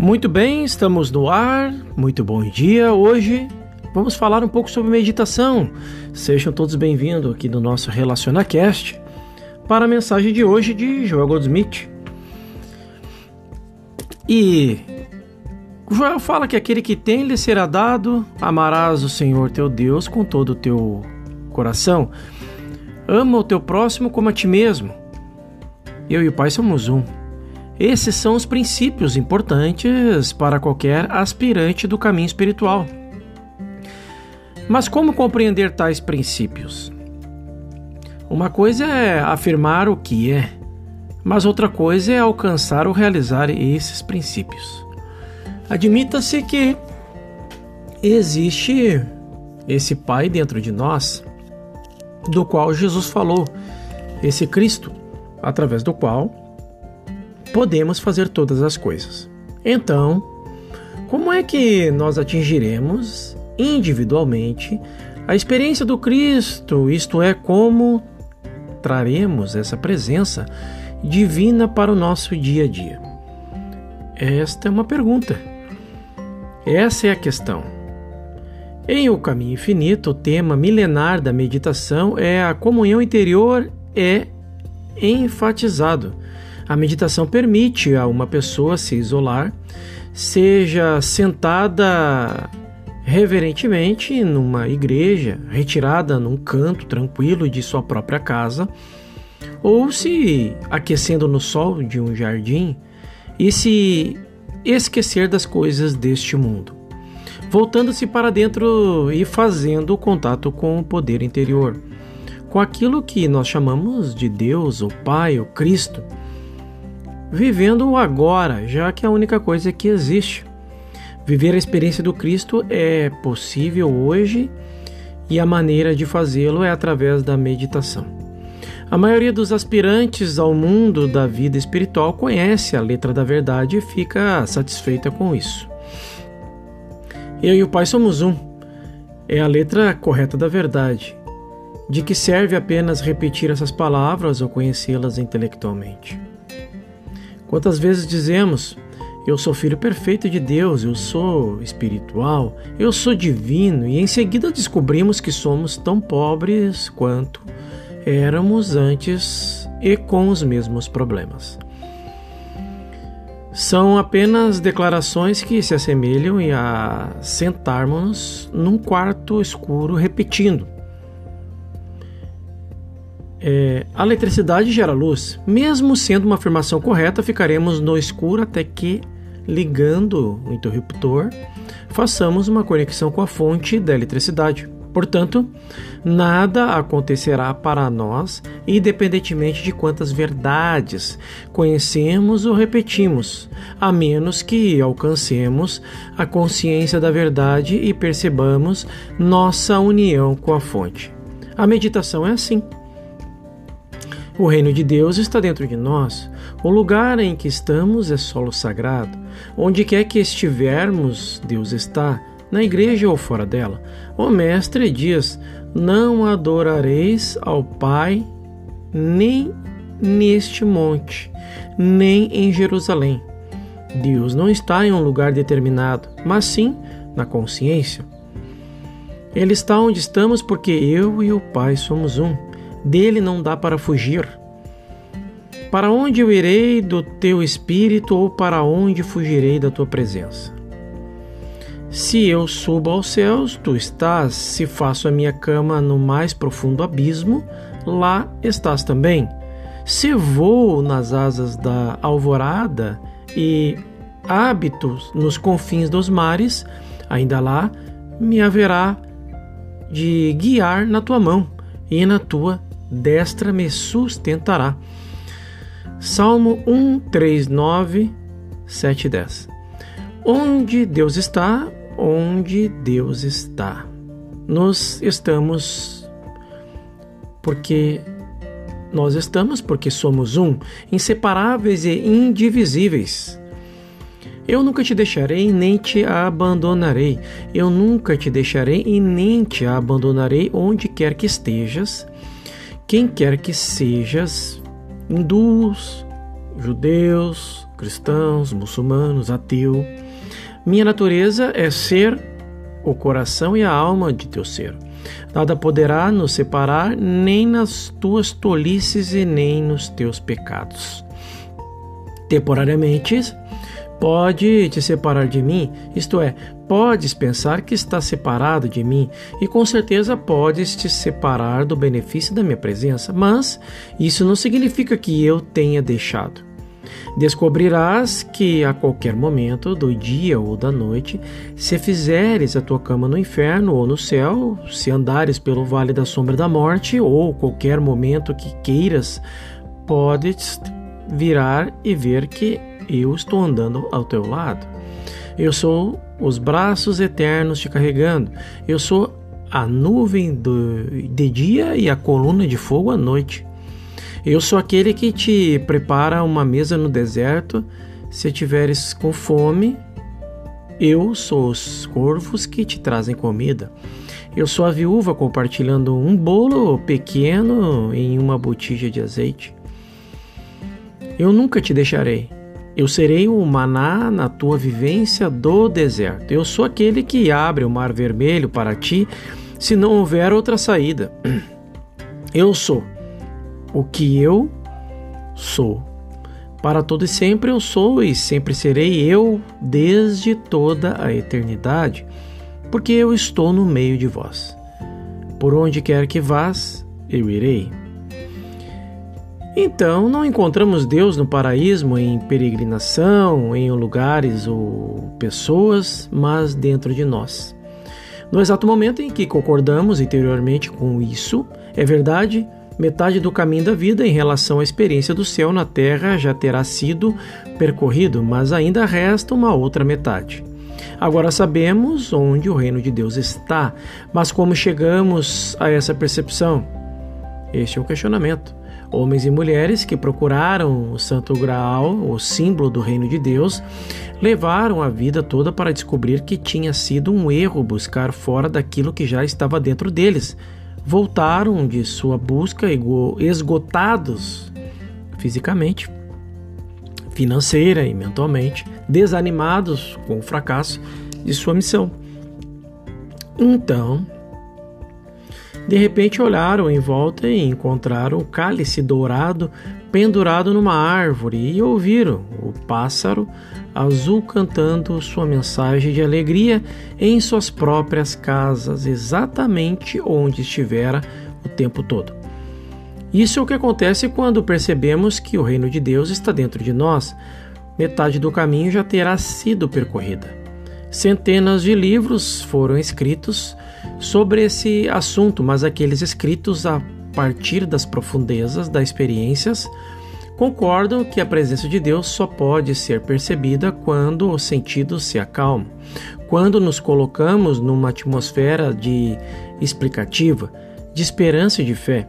Muito bem, estamos no ar. Muito bom dia. Hoje vamos falar um pouco sobre meditação. Sejam todos bem-vindos aqui no nosso RelacionaCast para a mensagem de hoje de Joel Goldsmith. E Joel fala que aquele que tem lhe será dado, amarás o Senhor teu Deus com todo o teu coração. Ama o teu próximo como a ti mesmo. Eu e o Pai somos um. Esses são os princípios importantes para qualquer aspirante do caminho espiritual. Mas como compreender tais princípios? Uma coisa é afirmar o que é, mas outra coisa é alcançar ou realizar esses princípios. Admita-se que existe esse Pai dentro de nós, do qual Jesus falou, esse Cristo, através do qual podemos fazer todas as coisas. Então, como é que nós atingiremos individualmente a experiência do Cristo, isto é, como traremos essa presença divina para o nosso dia a dia? Esta é uma pergunta. Essa é a questão. Em O Caminho Infinito, o tema milenar da meditação é a comunhão interior é enfatizado a meditação permite a uma pessoa se isolar, seja sentada reverentemente numa igreja, retirada num canto tranquilo de sua própria casa, ou se aquecendo no sol de um jardim e se esquecer das coisas deste mundo, voltando-se para dentro e fazendo contato com o poder interior, com aquilo que nós chamamos de Deus, o Pai, o Cristo vivendo o agora, já que é a única coisa que existe. Viver a experiência do Cristo é possível hoje e a maneira de fazê-lo é através da meditação. A maioria dos aspirantes ao mundo da vida espiritual conhece a letra da verdade e fica satisfeita com isso. Eu e o Pai somos um. É a letra correta da verdade. De que serve apenas repetir essas palavras ou conhecê-las intelectualmente? Quantas vezes dizemos: Eu sou filho perfeito de Deus, eu sou espiritual, eu sou divino, e em seguida descobrimos que somos tão pobres quanto éramos antes e com os mesmos problemas. São apenas declarações que se assemelham a sentarmos num quarto escuro repetindo é, a eletricidade gera luz. Mesmo sendo uma afirmação correta, ficaremos no escuro até que, ligando o interruptor, façamos uma conexão com a fonte da eletricidade. Portanto, nada acontecerá para nós, independentemente de quantas verdades conhecemos ou repetimos, a menos que alcancemos a consciência da verdade e percebamos nossa união com a fonte. A meditação é assim. O reino de Deus está dentro de nós. O lugar em que estamos é solo sagrado. Onde quer que estivermos, Deus está, na igreja ou fora dela. O Mestre diz: Não adorareis ao Pai nem neste monte, nem em Jerusalém. Deus não está em um lugar determinado, mas sim na consciência. Ele está onde estamos porque eu e o Pai somos um dele não dá para fugir. Para onde eu irei do teu espírito ou para onde fugirei da tua presença? Se eu subo aos céus, tu estás. Se faço a minha cama no mais profundo abismo, lá estás também. Se vou nas asas da alvorada e hábito nos confins dos mares, ainda lá me haverá de guiar na tua mão e na tua destra me sustentará. Salmo 1, 3, 9, 7 10. Onde Deus está, onde Deus está. Nós estamos porque nós estamos porque somos um, inseparáveis e indivisíveis. Eu nunca te deixarei nem te abandonarei. Eu nunca te deixarei e nem te abandonarei onde quer que estejas quem quer que sejas, hindus, judeus, cristãos, muçulmanos, ateu. Minha natureza é ser o coração e a alma de teu ser. Nada poderá nos separar, nem nas tuas tolices e nem nos teus pecados. Temporariamente, pode te separar de mim, isto é, podes pensar que está separado de mim, e com certeza podes te separar do benefício da minha presença, mas isso não significa que eu tenha deixado. Descobrirás que a qualquer momento do dia ou da noite, se fizeres a tua cama no inferno ou no céu, se andares pelo vale da sombra da morte, ou qualquer momento que queiras, podes virar e ver que eu estou andando ao teu lado. Eu sou os braços eternos te carregando. Eu sou a nuvem do, de dia e a coluna de fogo à noite. Eu sou aquele que te prepara uma mesa no deserto se tiveres com fome. Eu sou os corvos que te trazem comida. Eu sou a viúva compartilhando um bolo pequeno em uma botija de azeite. Eu nunca te deixarei. Eu serei o maná na tua vivência do deserto. Eu sou aquele que abre o mar vermelho para ti se não houver outra saída. Eu sou o que eu sou. Para todo e sempre eu sou e sempre serei eu desde toda a eternidade, porque eu estou no meio de vós. Por onde quer que vás, eu irei. Então, não encontramos Deus no paraíso em peregrinação, em lugares ou pessoas, mas dentro de nós. No exato momento em que concordamos interiormente com isso, é verdade, Metade do caminho da vida em relação à experiência do céu na terra já terá sido percorrido, mas ainda resta uma outra metade. Agora sabemos onde o reino de Deus está, mas como chegamos a essa percepção? Este é um questionamento. Homens e mulheres que procuraram o Santo Graal, o símbolo do reino de Deus, levaram a vida toda para descobrir que tinha sido um erro buscar fora daquilo que já estava dentro deles, voltaram de sua busca esgotados fisicamente, financeira e mentalmente, desanimados com o fracasso de sua missão. Então, de repente olharam em volta e encontraram o cálice dourado pendurado numa árvore e ouviram o pássaro azul cantando sua mensagem de alegria em suas próprias casas, exatamente onde estivera o tempo todo. Isso é o que acontece quando percebemos que o reino de Deus está dentro de nós. Metade do caminho já terá sido percorrida. Centenas de livros foram escritos sobre esse assunto, mas aqueles escritos a partir das profundezas das experiências concordam que a presença de Deus só pode ser percebida quando os sentidos se acalmam, quando nos colocamos numa atmosfera de explicativa, de esperança e de fé.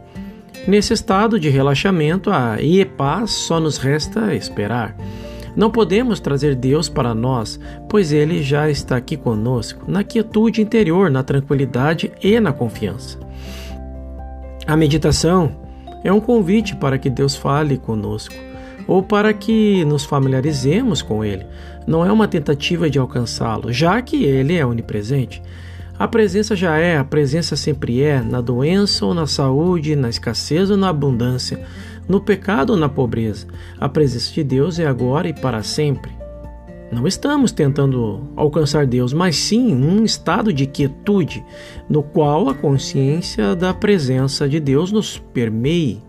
Nesse estado de relaxamento e paz, só nos resta esperar. Não podemos trazer Deus para nós, pois Ele já está aqui conosco, na quietude interior, na tranquilidade e na confiança. A meditação é um convite para que Deus fale conosco ou para que nos familiarizemos com Ele. Não é uma tentativa de alcançá-lo, já que Ele é onipresente. A presença já é, a presença sempre é, na doença ou na saúde, na escassez ou na abundância, no pecado ou na pobreza. A presença de Deus é agora e para sempre. Não estamos tentando alcançar Deus, mas sim um estado de quietude, no qual a consciência da presença de Deus nos permeie.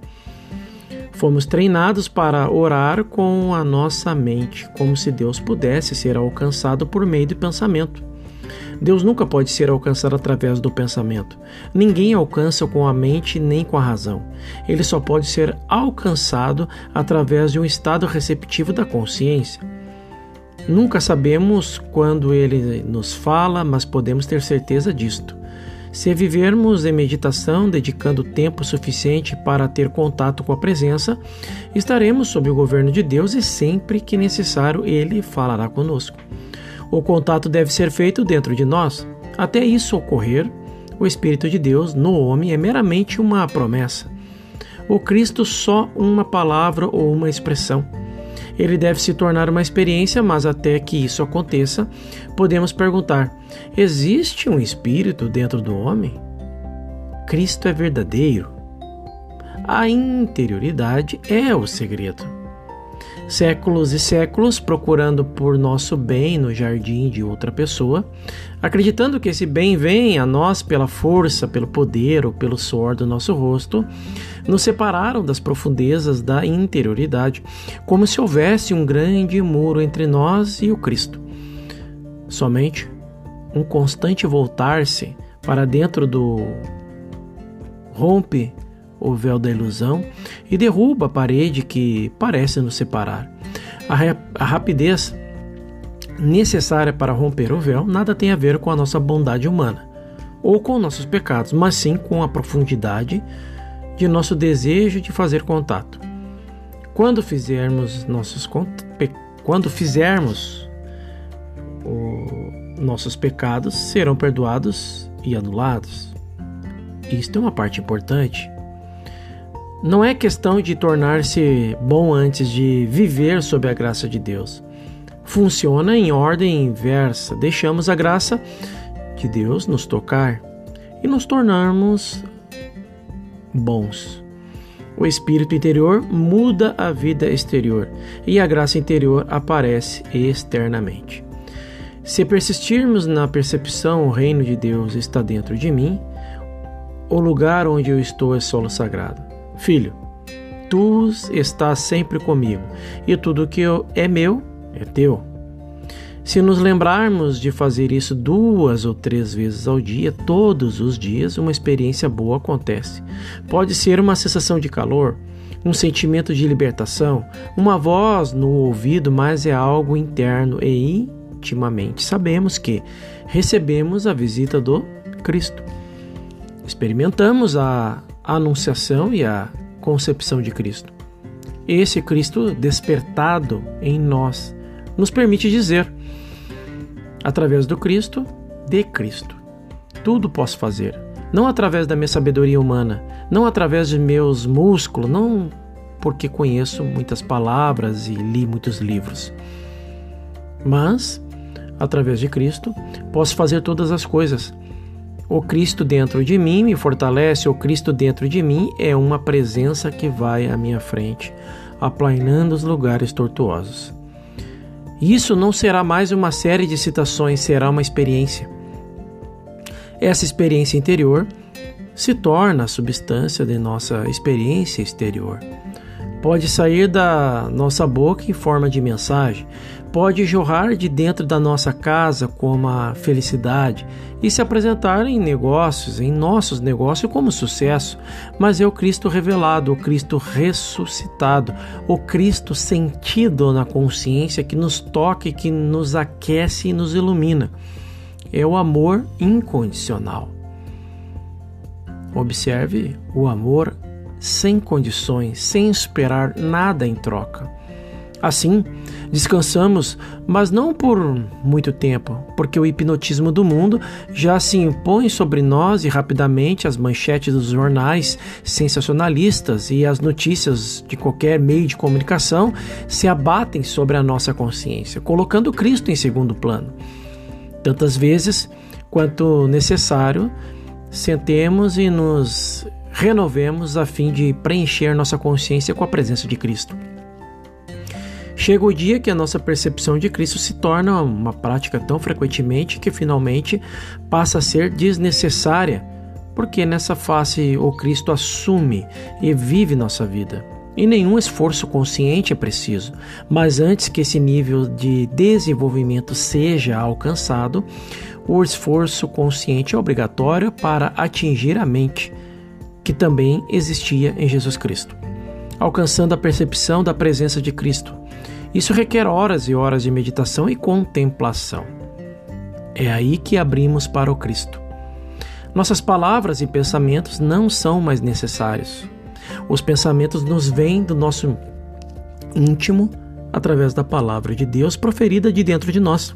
Fomos treinados para orar com a nossa mente, como se Deus pudesse ser alcançado por meio do pensamento. Deus nunca pode ser alcançado através do pensamento. Ninguém alcança com a mente nem com a razão. Ele só pode ser alcançado através de um estado receptivo da consciência. Nunca sabemos quando ele nos fala, mas podemos ter certeza disto. Se vivermos em meditação, dedicando tempo suficiente para ter contato com a presença, estaremos sob o governo de Deus e sempre que necessário ele falará conosco. O contato deve ser feito dentro de nós. Até isso ocorrer, o Espírito de Deus no homem é meramente uma promessa. O Cristo só uma palavra ou uma expressão. Ele deve se tornar uma experiência, mas até que isso aconteça, podemos perguntar: existe um espírito dentro do homem? Cristo é verdadeiro? A interioridade é o segredo. Séculos e séculos procurando por nosso bem no jardim de outra pessoa, acreditando que esse bem vem a nós pela força, pelo poder ou pelo suor do nosso rosto, nos separaram das profundezas da interioridade, como se houvesse um grande muro entre nós e o Cristo. Somente um constante voltar-se para dentro do rompe o véu da ilusão e derruba a parede que parece nos separar. A, a rapidez necessária para romper o véu nada tem a ver com a nossa bondade humana ou com nossos pecados, mas sim com a profundidade de nosso desejo de fazer contato. Quando fizermos nossos quando fizermos o, nossos pecados serão perdoados e anulados. Isto é uma parte importante. Não é questão de tornar-se bom antes de viver sob a graça de Deus. Funciona em ordem inversa. Deixamos a graça de Deus nos tocar e nos tornarmos bons. O espírito interior muda a vida exterior e a graça interior aparece externamente. Se persistirmos na percepção, o reino de Deus está dentro de mim, o lugar onde eu estou é solo sagrado. Filho, tu estás sempre comigo, e tudo que é meu é teu. Se nos lembrarmos de fazer isso duas ou três vezes ao dia, todos os dias, uma experiência boa acontece. Pode ser uma sensação de calor, um sentimento de libertação, uma voz no ouvido, mas é algo interno e intimamente sabemos que recebemos a visita do Cristo. Experimentamos a a anunciação e a concepção de Cristo. Esse Cristo despertado em nós nos permite dizer, através do Cristo, de Cristo. Tudo posso fazer, não através da minha sabedoria humana, não através de meus músculos, não porque conheço muitas palavras e li muitos livros, mas através de Cristo posso fazer todas as coisas o Cristo dentro de mim me fortalece, o Cristo dentro de mim é uma presença que vai à minha frente, aplainando os lugares tortuosos. Isso não será mais uma série de citações, será uma experiência. Essa experiência interior se torna a substância de nossa experiência exterior. Pode sair da nossa boca em forma de mensagem, pode jorrar de dentro da nossa casa como a felicidade e se apresentar em negócios, em nossos negócios como sucesso, mas é o Cristo revelado, o Cristo ressuscitado, o Cristo sentido na consciência que nos toca que nos aquece e nos ilumina. É o amor incondicional. Observe o amor sem condições, sem esperar nada em troca. Assim, descansamos, mas não por muito tempo, porque o hipnotismo do mundo já se impõe sobre nós e rapidamente as manchetes dos jornais sensacionalistas e as notícias de qualquer meio de comunicação se abatem sobre a nossa consciência, colocando Cristo em segundo plano. Tantas vezes quanto necessário, sentemos e nos renovemos a fim de preencher nossa consciência com a presença de Cristo. Chega o dia que a nossa percepção de Cristo se torna uma prática tão frequentemente que finalmente passa a ser desnecessária, porque nessa face o Cristo assume e vive nossa vida. E nenhum esforço consciente é preciso, mas antes que esse nível de desenvolvimento seja alcançado, o esforço consciente é obrigatório para atingir a mente, que também existia em Jesus Cristo, alcançando a percepção da presença de Cristo isso requer horas e horas de meditação e contemplação. É aí que abrimos para o Cristo. Nossas palavras e pensamentos não são mais necessários. Os pensamentos nos vêm do nosso íntimo através da palavra de Deus proferida de dentro de nós.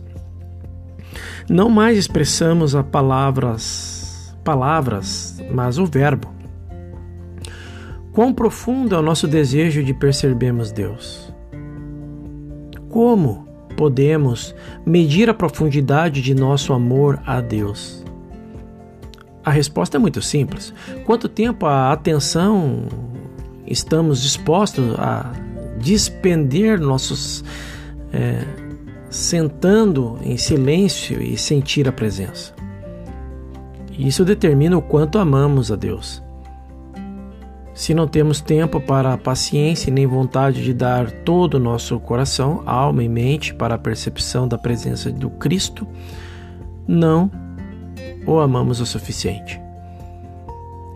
Não mais expressamos as palavras, palavras, mas o verbo. Quão profundo é o nosso desejo de percebermos Deus. Como podemos medir a profundidade de nosso amor a Deus? A resposta é muito simples. Quanto tempo a atenção estamos dispostos a despender nossos é, sentando em silêncio e sentir a presença. Isso determina o quanto amamos a Deus. Se não temos tempo para a paciência nem vontade de dar todo o nosso coração, alma e mente para a percepção da presença do Cristo, não o amamos o suficiente.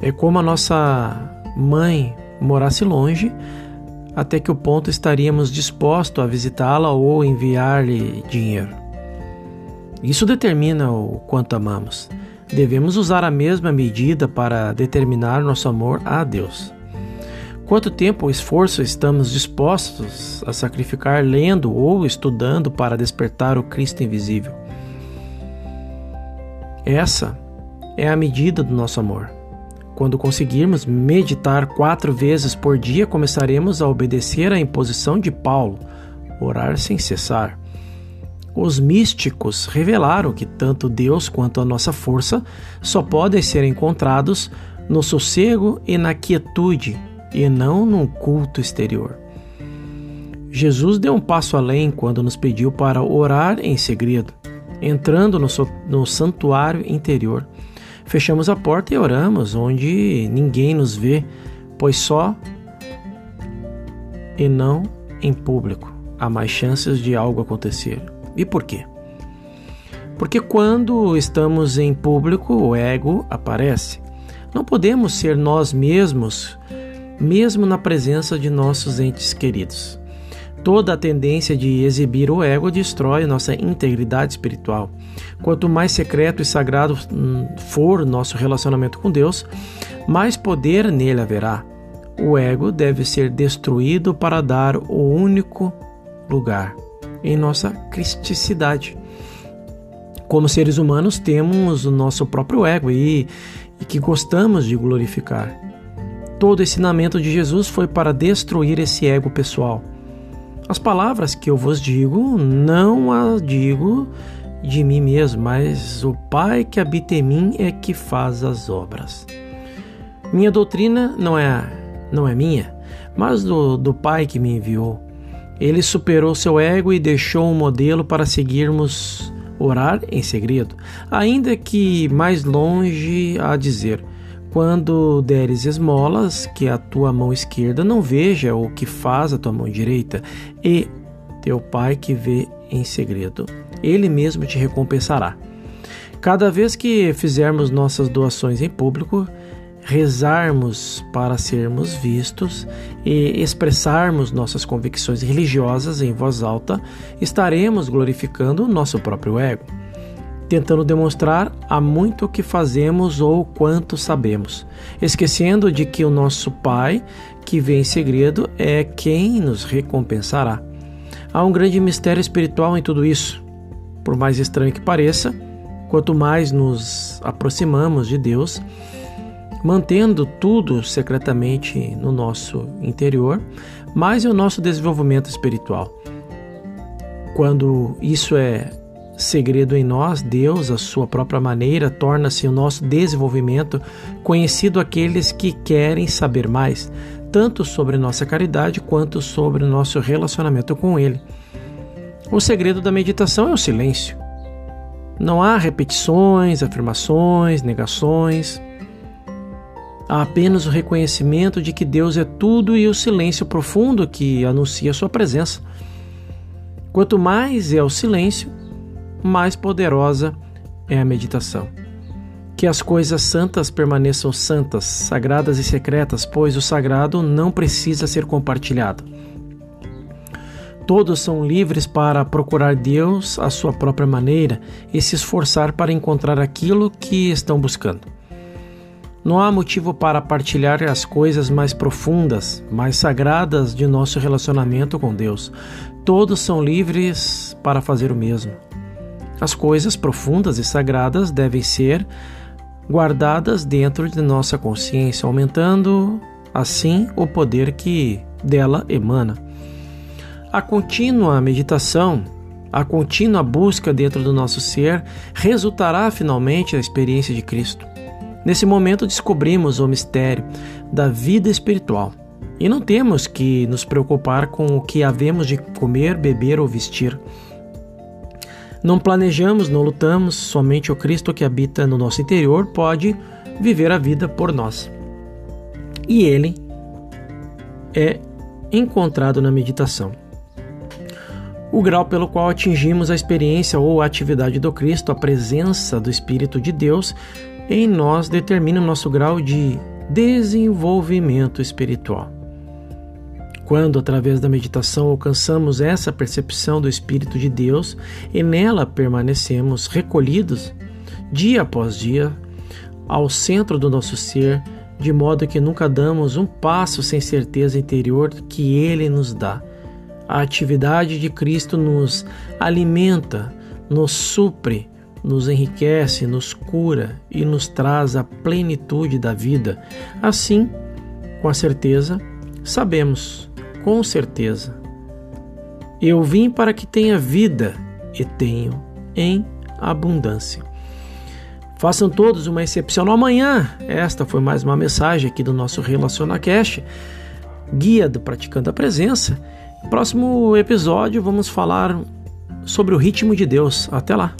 É como a nossa mãe morasse longe, até que o ponto estaríamos dispostos a visitá-la ou enviar-lhe dinheiro. Isso determina o quanto amamos. Devemos usar a mesma medida para determinar nosso amor a Deus. Quanto tempo ou esforço estamos dispostos a sacrificar lendo ou estudando para despertar o Cristo invisível? Essa é a medida do nosso amor. Quando conseguirmos meditar quatro vezes por dia, começaremos a obedecer à imposição de Paulo, orar sem cessar. Os místicos revelaram que tanto Deus quanto a nossa força só podem ser encontrados no sossego e na quietude, e não num culto exterior. Jesus deu um passo além quando nos pediu para orar em segredo, entrando no, no santuário interior. Fechamos a porta e oramos onde ninguém nos vê, pois só e não em público há mais chances de algo acontecer. E por quê? Porque quando estamos em público, o ego aparece. Não podemos ser nós mesmos, mesmo na presença de nossos entes queridos. Toda a tendência de exibir o ego destrói nossa integridade espiritual. Quanto mais secreto e sagrado hum, for nosso relacionamento com Deus, mais poder nele haverá. O ego deve ser destruído para dar o único lugar em nossa cristicidade. Como seres humanos, temos o nosso próprio ego e, e que gostamos de glorificar. Todo o ensinamento de Jesus foi para destruir esse ego pessoal as palavras que eu vos digo, não as digo de mim mesmo, mas o Pai que habita em mim é que faz as obras. Minha doutrina não é, não é minha, mas do, do Pai que me enviou. Ele superou seu ego e deixou um modelo para seguirmos orar em segredo, ainda que mais longe a dizer: quando deres esmolas, que a tua mão esquerda não veja o que faz a tua mão direita, e teu pai que vê em segredo, ele mesmo te recompensará. Cada vez que fizermos nossas doações em público, rezarmos para sermos vistos e expressarmos nossas convicções religiosas em voz alta, estaremos glorificando o nosso próprio ego tentando demonstrar há muito que fazemos ou quanto sabemos, esquecendo de que o nosso Pai, que vê em segredo, é quem nos recompensará. Há um grande mistério espiritual em tudo isso. Por mais estranho que pareça, quanto mais nos aproximamos de Deus, mantendo tudo secretamente no nosso interior, mais é o nosso desenvolvimento espiritual. Quando isso é segredo em nós, Deus, a sua própria maneira, torna-se o nosso desenvolvimento conhecido àqueles que querem saber mais, tanto sobre nossa caridade quanto sobre nosso relacionamento com Ele. O segredo da meditação é o silêncio. Não há repetições, afirmações, negações. Há apenas o reconhecimento de que Deus é tudo e o silêncio profundo que anuncia Sua presença. Quanto mais é o silêncio, mais poderosa é a meditação. Que as coisas santas permaneçam santas, sagradas e secretas, pois o sagrado não precisa ser compartilhado. Todos são livres para procurar Deus à sua própria maneira e se esforçar para encontrar aquilo que estão buscando. Não há motivo para partilhar as coisas mais profundas, mais sagradas de nosso relacionamento com Deus. Todos são livres para fazer o mesmo. As coisas profundas e sagradas devem ser guardadas dentro de nossa consciência, aumentando assim o poder que dela emana. a contínua meditação, a contínua busca dentro do nosso ser resultará finalmente na experiência de Cristo. Nesse momento descobrimos o mistério da vida espiritual e não temos que nos preocupar com o que havemos de comer, beber ou vestir. Não planejamos, não lutamos, somente o Cristo que habita no nosso interior pode viver a vida por nós. E ele é encontrado na meditação. O grau pelo qual atingimos a experiência ou a atividade do Cristo, a presença do Espírito de Deus em nós determina o nosso grau de desenvolvimento espiritual. Quando, através da meditação, alcançamos essa percepção do Espírito de Deus e nela permanecemos recolhidos, dia após dia, ao centro do nosso ser, de modo que nunca damos um passo sem certeza interior que Ele nos dá. A atividade de Cristo nos alimenta, nos supre, nos enriquece, nos cura e nos traz a plenitude da vida. Assim, com a certeza, sabemos com certeza. Eu vim para que tenha vida e tenho em abundância. Façam todos uma excepcional manhã. Esta foi mais uma mensagem aqui do nosso RelacionaCast, guia do Praticando a Presença. Próximo episódio vamos falar sobre o ritmo de Deus. Até lá!